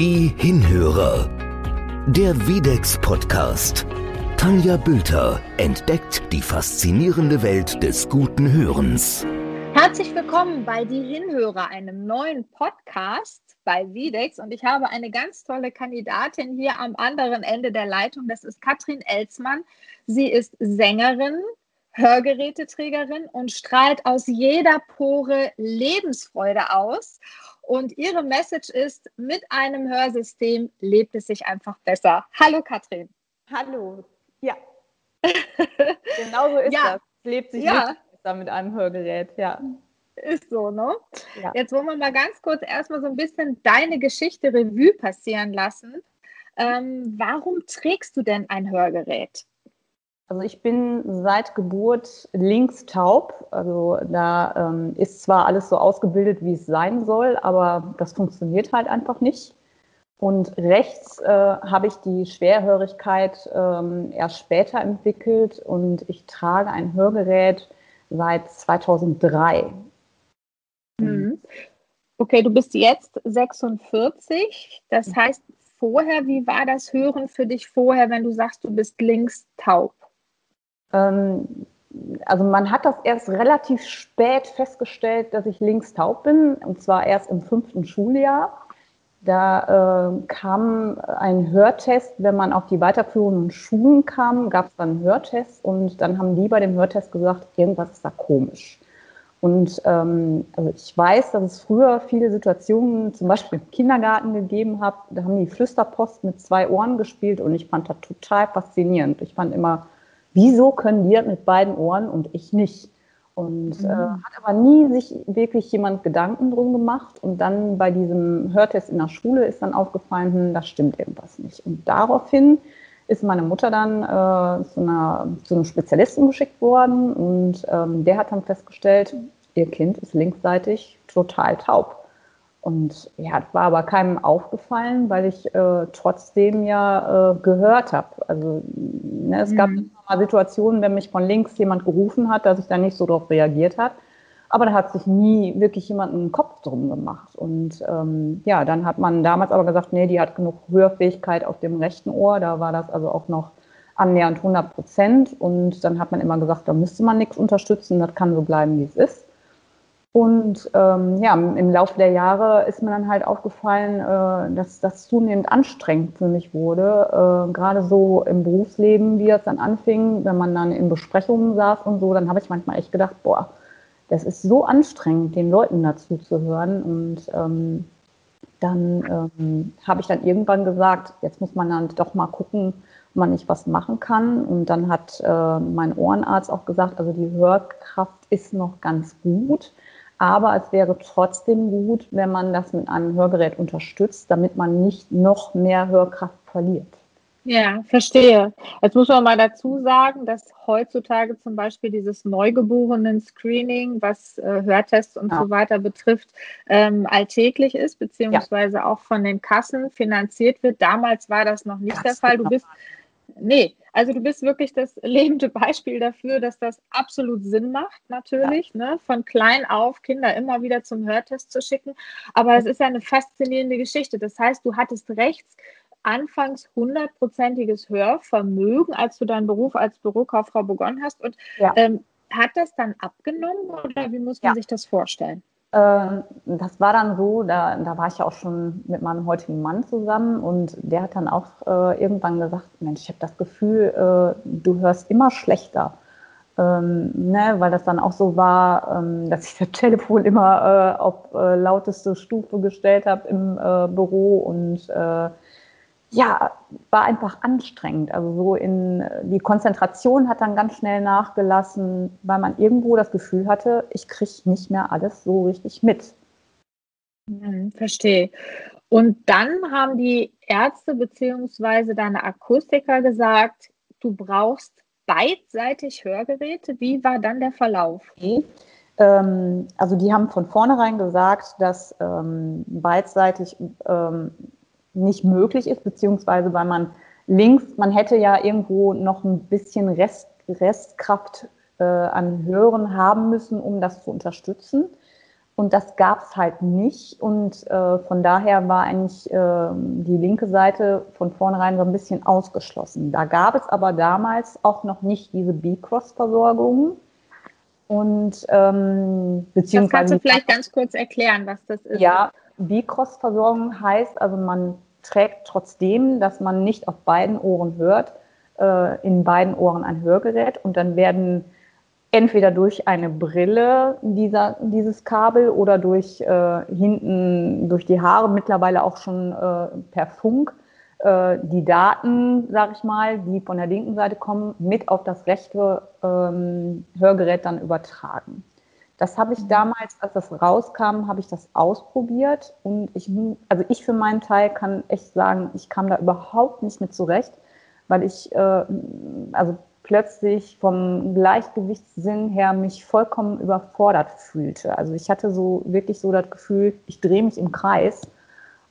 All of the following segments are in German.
Die Hinhörer. Der Videx Podcast. Tanja Bülter entdeckt die faszinierende Welt des guten Hörens. Herzlich willkommen bei Die Hinhörer, einem neuen Podcast bei Videx. Und ich habe eine ganz tolle Kandidatin hier am anderen Ende der Leitung. Das ist Katrin Elsmann. Sie ist Sängerin, Hörgeräteträgerin und strahlt aus jeder Pore Lebensfreude aus. Und ihre Message ist, mit einem Hörsystem lebt es sich einfach besser. Hallo Katrin. Hallo. Ja. genau so ist ja. das. Es lebt sich ja. besser mit einem Hörgerät, ja. Ist so, ne? Ja. Jetzt wollen wir mal ganz kurz erstmal so ein bisschen deine Geschichte Revue passieren lassen. Ähm, warum trägst du denn ein Hörgerät? Also ich bin seit Geburt links taub. Also da ähm, ist zwar alles so ausgebildet, wie es sein soll, aber das funktioniert halt einfach nicht. Und rechts äh, habe ich die Schwerhörigkeit ähm, erst später entwickelt und ich trage ein Hörgerät seit 2003. Mhm. Okay, du bist jetzt 46. Das mhm. heißt, vorher, wie war das Hören für dich vorher, wenn du sagst, du bist links taub? Also man hat das erst relativ spät festgestellt, dass ich links taub bin, und zwar erst im fünften Schuljahr. Da äh, kam ein Hörtest, wenn man auf die weiterführenden Schulen kam, gab es dann einen Hörtest und dann haben die bei dem Hörtest gesagt, irgendwas ist da komisch. Und ähm, also ich weiß, dass es früher viele Situationen, zum Beispiel im Kindergarten gegeben hat, da haben die Flüsterpost mit zwei Ohren gespielt und ich fand das total faszinierend. Ich fand immer wieso können die mit beiden Ohren und ich nicht? Und äh, mhm. äh, hat aber nie sich wirklich jemand Gedanken drum gemacht. Und dann bei diesem Hörtest in der Schule ist dann aufgefallen, hm, da stimmt irgendwas nicht. Und daraufhin ist meine Mutter dann äh, zu, einer, zu einem Spezialisten geschickt worden und ähm, der hat dann festgestellt, ihr Kind ist linksseitig total taub. Und ja, das war aber keinem aufgefallen, weil ich äh, trotzdem ja äh, gehört habe. Also ne, es mhm. gab mal Situationen, wenn mich von links jemand gerufen hat, dass ich da nicht so darauf reagiert hat. Aber da hat sich nie wirklich jemand einen Kopf drum gemacht. Und ähm, ja, dann hat man damals aber gesagt, nee, die hat genug Hörfähigkeit auf dem rechten Ohr. Da war das also auch noch annähernd 100 Prozent. Und dann hat man immer gesagt, da müsste man nichts unterstützen, das kann so bleiben, wie es ist. Und ähm, ja, im Laufe der Jahre ist mir dann halt aufgefallen, äh, dass das zunehmend anstrengend für mich wurde. Äh, Gerade so im Berufsleben, wie es dann anfing, wenn man dann in Besprechungen saß und so, dann habe ich manchmal echt gedacht, boah, das ist so anstrengend, den Leuten dazu zu hören. Und ähm, dann ähm, habe ich dann irgendwann gesagt, jetzt muss man dann doch mal gucken, ob man nicht was machen kann. Und dann hat äh, mein Ohrenarzt auch gesagt, also die Hörkraft ist noch ganz gut aber es wäre trotzdem gut, wenn man das mit einem Hörgerät unterstützt, damit man nicht noch mehr Hörkraft verliert. Ja, verstehe. Jetzt muss man mal dazu sagen, dass heutzutage zum Beispiel dieses Neugeborenen-Screening, was äh, Hörtests und ja. so weiter betrifft, ähm, alltäglich ist, beziehungsweise ja. auch von den Kassen finanziert wird. Damals war das noch nicht das der Fall. Du bist, nee, also du bist wirklich das lebende Beispiel dafür, dass das absolut Sinn macht, natürlich, ja. ne? von klein auf Kinder immer wieder zum Hörtest zu schicken. Aber es ist ja eine faszinierende Geschichte. Das heißt, du hattest rechts anfangs hundertprozentiges Hörvermögen, als du deinen Beruf als Bürokauffrau begonnen hast. Und ja. ähm, hat das dann abgenommen oder wie muss man ja. sich das vorstellen? Ähm, das war dann so, da, da war ich ja auch schon mit meinem heutigen Mann zusammen und der hat dann auch äh, irgendwann gesagt, Mensch, ich habe das Gefühl, äh, du hörst immer schlechter. Ähm, ne, weil das dann auch so war, ähm, dass ich das Telefon immer äh, auf äh, lauteste Stufe gestellt habe im äh, Büro und äh, ja, war einfach anstrengend. Also so in die Konzentration hat dann ganz schnell nachgelassen, weil man irgendwo das Gefühl hatte, ich kriege nicht mehr alles so richtig mit. Hm, verstehe. Und dann haben die Ärzte bzw. deine Akustiker gesagt, du brauchst beidseitig Hörgeräte. Wie war dann der Verlauf? Okay. Ähm, also die haben von vornherein gesagt, dass ähm, beidseitig ähm, nicht möglich ist, beziehungsweise weil man links, man hätte ja irgendwo noch ein bisschen Rest, Restkraft äh, an Hören haben müssen, um das zu unterstützen. Und das gab es halt nicht. Und äh, von daher war eigentlich äh, die linke Seite von vornherein so ein bisschen ausgeschlossen. Da gab es aber damals auch noch nicht diese B-Cross-Versorgung. Und ähm, beziehungsweise. Das kannst du vielleicht ganz kurz erklären, was das ist. Ja, B-Cross-Versorgung heißt also, man trägt trotzdem, dass man nicht auf beiden Ohren hört, äh, in beiden Ohren ein Hörgerät und dann werden entweder durch eine Brille dieser, dieses Kabel oder durch äh, hinten, durch die Haare, mittlerweile auch schon äh, per Funk, äh, die Daten, sage ich mal, die von der linken Seite kommen, mit auf das rechte ähm, Hörgerät dann übertragen. Das habe ich mhm. damals, als das rauskam, habe ich das ausprobiert und ich, also ich für meinen Teil kann echt sagen, ich kam da überhaupt nicht mit zurecht, weil ich, äh, also plötzlich vom Gleichgewichtssinn her mich vollkommen überfordert fühlte. Also ich hatte so wirklich so das Gefühl, ich drehe mich im Kreis.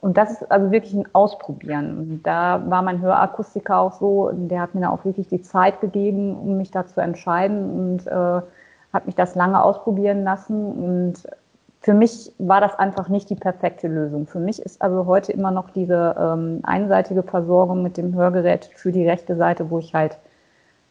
Und das ist also wirklich ein Ausprobieren. Und da war mein Hörakustiker auch so, der hat mir da auch wirklich die Zeit gegeben, um mich da zu entscheiden und äh, hat mich das lange ausprobieren lassen. Und für mich war das einfach nicht die perfekte Lösung. Für mich ist also heute immer noch diese ähm, einseitige Versorgung mit dem Hörgerät für die rechte Seite, wo ich halt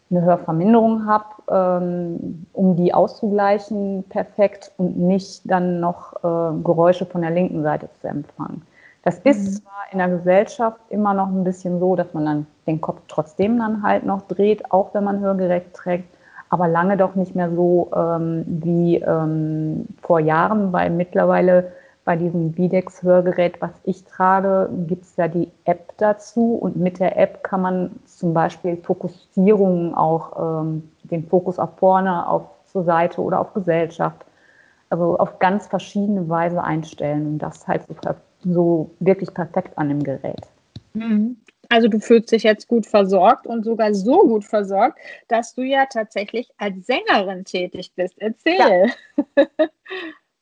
eine Hörverminderung habe, ähm, um die auszugleichen, perfekt und nicht dann noch äh, Geräusche von der linken Seite zu empfangen. Das ist mhm. zwar in der Gesellschaft immer noch ein bisschen so, dass man dann den Kopf trotzdem dann halt noch dreht, auch wenn man Hörgerät trägt, aber lange doch nicht mehr so ähm, wie ähm, vor Jahren, weil mittlerweile bei diesem Videx-Hörgerät, was ich trage, gibt es ja die App dazu und mit der App kann man zum Beispiel Fokussierungen auch, ähm, den Fokus auf vorne, auf zur Seite oder auf Gesellschaft, also auf ganz verschiedene Weise einstellen und das halt so, so wirklich perfekt an dem Gerät. Mhm. Also du fühlst dich jetzt gut versorgt und sogar so gut versorgt, dass du ja tatsächlich als Sängerin tätig bist. Erzähl. Ja.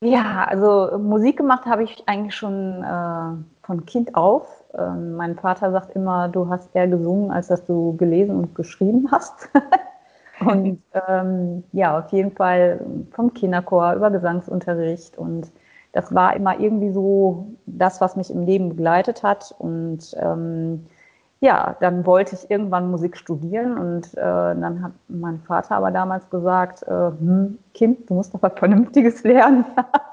Ja, also Musik gemacht habe ich eigentlich schon äh, von Kind auf. Ähm, mein Vater sagt immer, du hast eher gesungen, als dass du gelesen und geschrieben hast. und ähm, ja, auf jeden Fall vom Kinderchor über Gesangsunterricht. Und das war immer irgendwie so das, was mich im Leben begleitet hat. Und ähm, ja, dann wollte ich irgendwann Musik studieren und äh, dann hat mein Vater aber damals gesagt, äh, hm, Kind, du musst doch was Vernünftiges lernen,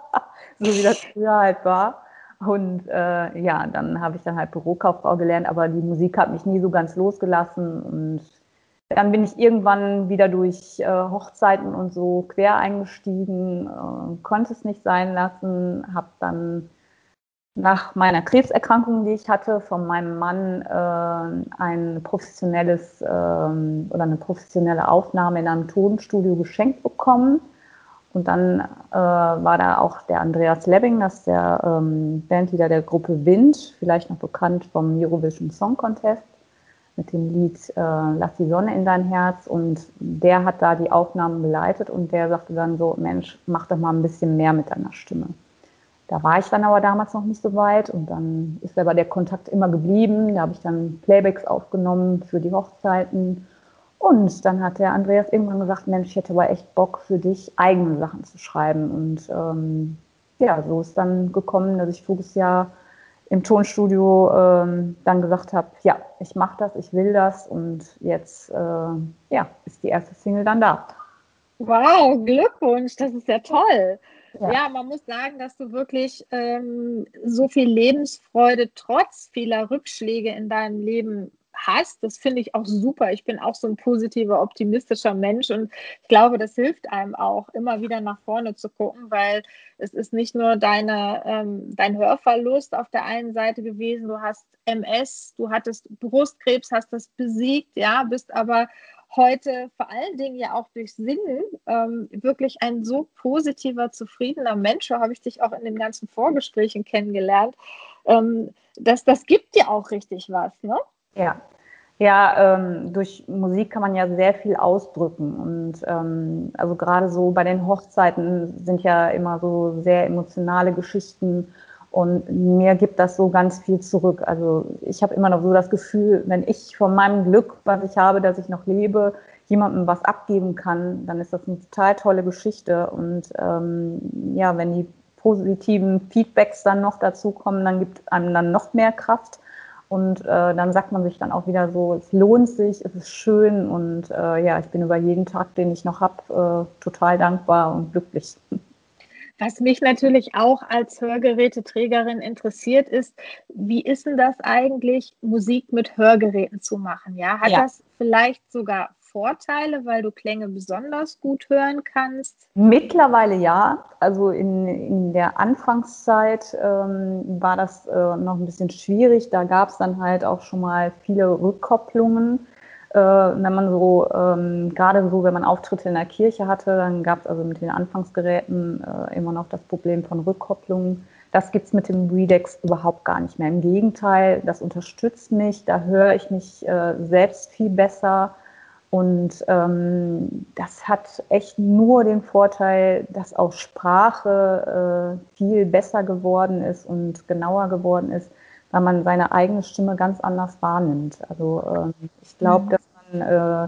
so wie das früher halt war. Und äh, ja, dann habe ich dann halt Bürokauffrau gelernt, aber die Musik hat mich nie so ganz losgelassen und dann bin ich irgendwann wieder durch äh, Hochzeiten und so quer eingestiegen, äh, konnte es nicht sein lassen, habe dann nach meiner Krebserkrankung, die ich hatte, von meinem Mann äh, ein professionelles äh, oder eine professionelle Aufnahme in einem Tonstudio geschenkt bekommen. Und dann äh, war da auch der Andreas Lebbing, das ist der ähm, Bandleader der Gruppe Wind, vielleicht noch bekannt vom Eurovision Song Contest mit dem Lied äh, Lass die Sonne in dein Herz. Und der hat da die Aufnahmen geleitet und der sagte dann so, Mensch, mach doch mal ein bisschen mehr mit deiner Stimme. Da war ich dann aber damals noch nicht so weit und dann ist aber der Kontakt immer geblieben. Da habe ich dann Playbacks aufgenommen für die Hochzeiten. Und dann hat der Andreas irgendwann gesagt, Mensch, ich hätte aber echt Bock für dich, eigene Sachen zu schreiben. Und ähm, ja, so ist dann gekommen, dass ich voriges Jahr im Tonstudio ähm, dann gesagt habe, ja, ich mache das, ich will das. Und jetzt äh, ja, ist die erste Single dann da. Wow, Glückwunsch, das ist ja toll. Ja. ja, man muss sagen, dass du wirklich ähm, so viel Lebensfreude trotz vieler Rückschläge in deinem Leben hast. Das finde ich auch super. Ich bin auch so ein positiver, optimistischer Mensch und ich glaube, das hilft einem auch, immer wieder nach vorne zu gucken, weil es ist nicht nur deine, ähm, dein Hörverlust auf der einen Seite gewesen. Du hast MS, du hattest Brustkrebs, hast das besiegt, ja, bist aber heute vor allen Dingen ja auch durch Singen ähm, wirklich ein so positiver, zufriedener Mensch, so habe ich dich auch in den ganzen Vorgesprächen kennengelernt, ähm, dass das gibt dir auch richtig was, ne? Ja. Ja, ähm, durch Musik kann man ja sehr viel ausdrücken. Und ähm, also gerade so bei den Hochzeiten sind ja immer so sehr emotionale Geschichten und mir gibt das so ganz viel zurück. Also ich habe immer noch so das Gefühl, wenn ich von meinem Glück, was ich habe, dass ich noch lebe, jemandem was abgeben kann, dann ist das eine total tolle Geschichte. Und ähm, ja, wenn die positiven Feedbacks dann noch dazu kommen, dann gibt einem dann noch mehr Kraft. Und äh, dann sagt man sich dann auch wieder so, es lohnt sich, es ist schön und äh, ja, ich bin über jeden Tag, den ich noch habe, äh, total dankbar und glücklich. Was mich natürlich auch als Hörgeräteträgerin interessiert, ist, wie ist denn das eigentlich, Musik mit Hörgeräten zu machen? Ja, hat ja. das vielleicht sogar Vorteile, weil du Klänge besonders gut hören kannst? Mittlerweile ja. Also in, in der Anfangszeit ähm, war das äh, noch ein bisschen schwierig. Da gab es dann halt auch schon mal viele Rückkopplungen. Äh, wenn man so, ähm, gerade so, wenn man Auftritte in der Kirche hatte, dann gab es also mit den Anfangsgeräten äh, immer noch das Problem von Rückkopplungen. Das gibt es mit dem Redex überhaupt gar nicht mehr. Im Gegenteil, das unterstützt mich, da höre ich mich äh, selbst viel besser. Und ähm, das hat echt nur den Vorteil, dass auch Sprache äh, viel besser geworden ist und genauer geworden ist, weil man seine eigene Stimme ganz anders wahrnimmt. Also ähm, ich glaube, mhm. Äh,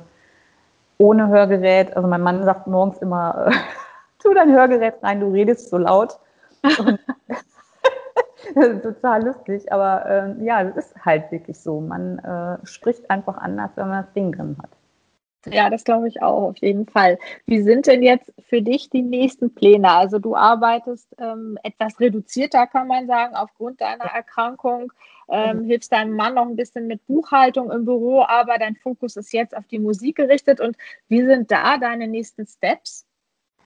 ohne Hörgerät, also mein Mann sagt morgens immer, äh, tu dein Hörgerät rein, du redest so laut. total lustig, aber äh, ja, es ist halt wirklich so. Man äh, spricht einfach anders, wenn man das Ding drin hat. Ja, das glaube ich auch, auf jeden Fall. Wie sind denn jetzt für dich die nächsten Pläne? Also du arbeitest ähm, etwas reduzierter, kann man sagen, aufgrund deiner Erkrankung. Ähm, mhm. Hilfst deinem Mann noch ein bisschen mit Buchhaltung im Büro, aber dein Fokus ist jetzt auf die Musik gerichtet. Und wie sind da deine nächsten Steps?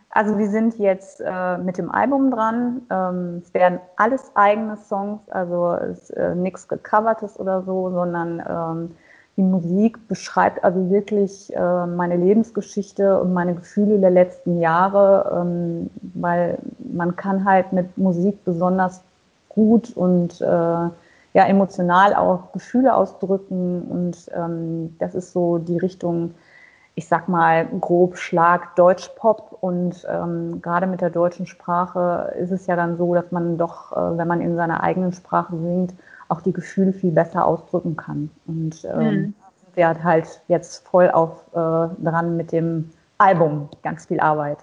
Also wir sind jetzt äh, mit dem Album dran. Ähm, es werden alles eigene Songs, also äh, nichts gecovertes oder so, sondern ähm, die Musik beschreibt also wirklich äh, meine Lebensgeschichte und meine Gefühle der letzten Jahre, ähm, weil man kann halt mit Musik besonders gut und äh, ja emotional auch Gefühle ausdrücken und ähm, das ist so die Richtung, ich sag mal grob Schlag Deutschpop und ähm, gerade mit der deutschen Sprache ist es ja dann so, dass man doch, äh, wenn man in seiner eigenen Sprache singt, auch die Gefühle viel besser ausdrücken kann. Und ähm, mhm. wir halt jetzt voll auf äh, dran mit dem Album, ganz viel Arbeit.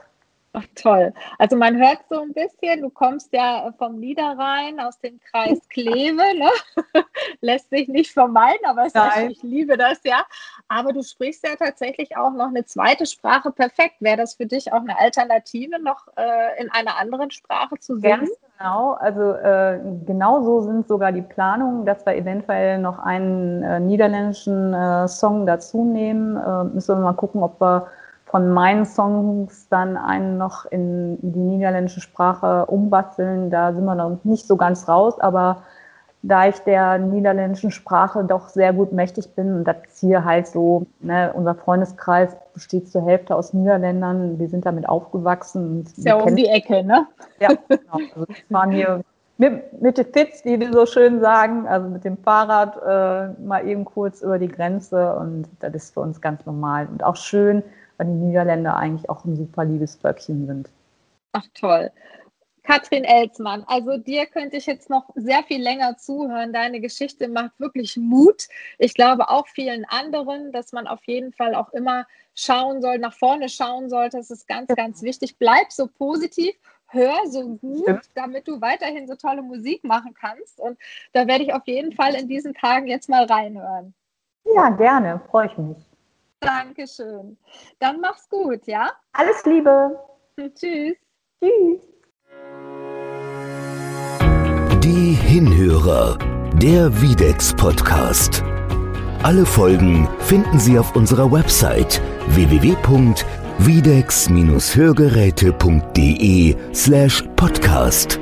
Ach, toll. Also man hört so ein bisschen, du kommst ja vom Niederrhein aus dem Kreis Kleve, ne? lässt sich nicht vermeiden, aber ist, ich liebe das ja. Aber du sprichst ja tatsächlich auch noch eine zweite Sprache perfekt. Wäre das für dich auch eine Alternative, noch äh, in einer anderen Sprache zu singen? Ganz genau. Also äh, genau so sind sogar die Planungen, dass wir eventuell noch einen äh, niederländischen äh, Song dazu nehmen. Äh, müssen wir mal gucken, ob wir von meinen Songs dann einen noch in die niederländische Sprache umbasteln. Da sind wir noch nicht so ganz raus, aber da ich der niederländischen Sprache doch sehr gut mächtig bin und das hier halt so, ne, unser Freundeskreis besteht zur Hälfte aus Niederländern, wir sind damit aufgewachsen. Ist ja um die Ecke, ne? Ja, genau. Also wir fahren hier mit, mit den Fitz, wie wir so schön sagen, also mit dem Fahrrad äh, mal eben kurz über die Grenze und das ist für uns ganz normal und auch schön, weil die Niederländer eigentlich auch ein super liebes Völkchen sind. Ach toll. Katrin Elsmann, also dir könnte ich jetzt noch sehr viel länger zuhören. Deine Geschichte macht wirklich Mut. Ich glaube auch vielen anderen, dass man auf jeden Fall auch immer schauen soll, nach vorne schauen sollte. Das ist ganz, ganz wichtig. Bleib so positiv, hör so gut, damit du weiterhin so tolle Musik machen kannst. Und da werde ich auf jeden Fall in diesen Tagen jetzt mal reinhören. Ja, gerne, freue ich mich. Dankeschön. Dann mach's gut, ja? Alles Liebe. Tschüss. Tschüss. Die Hinhörer, der Videx Podcast. Alle Folgen finden Sie auf unserer Website www.videx-hörgeräte.de slash podcast.